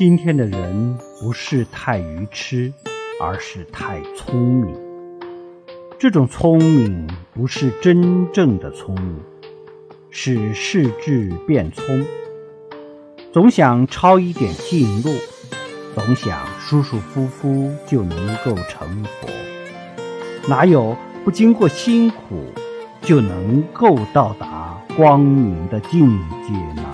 今天的人不是太愚痴，而是太聪明。这种聪明不是真正的聪明，是世智变聪。总想抄一点近路，总想舒舒服服就能够成佛。哪有不经过辛苦就能够到达光明的境界呢？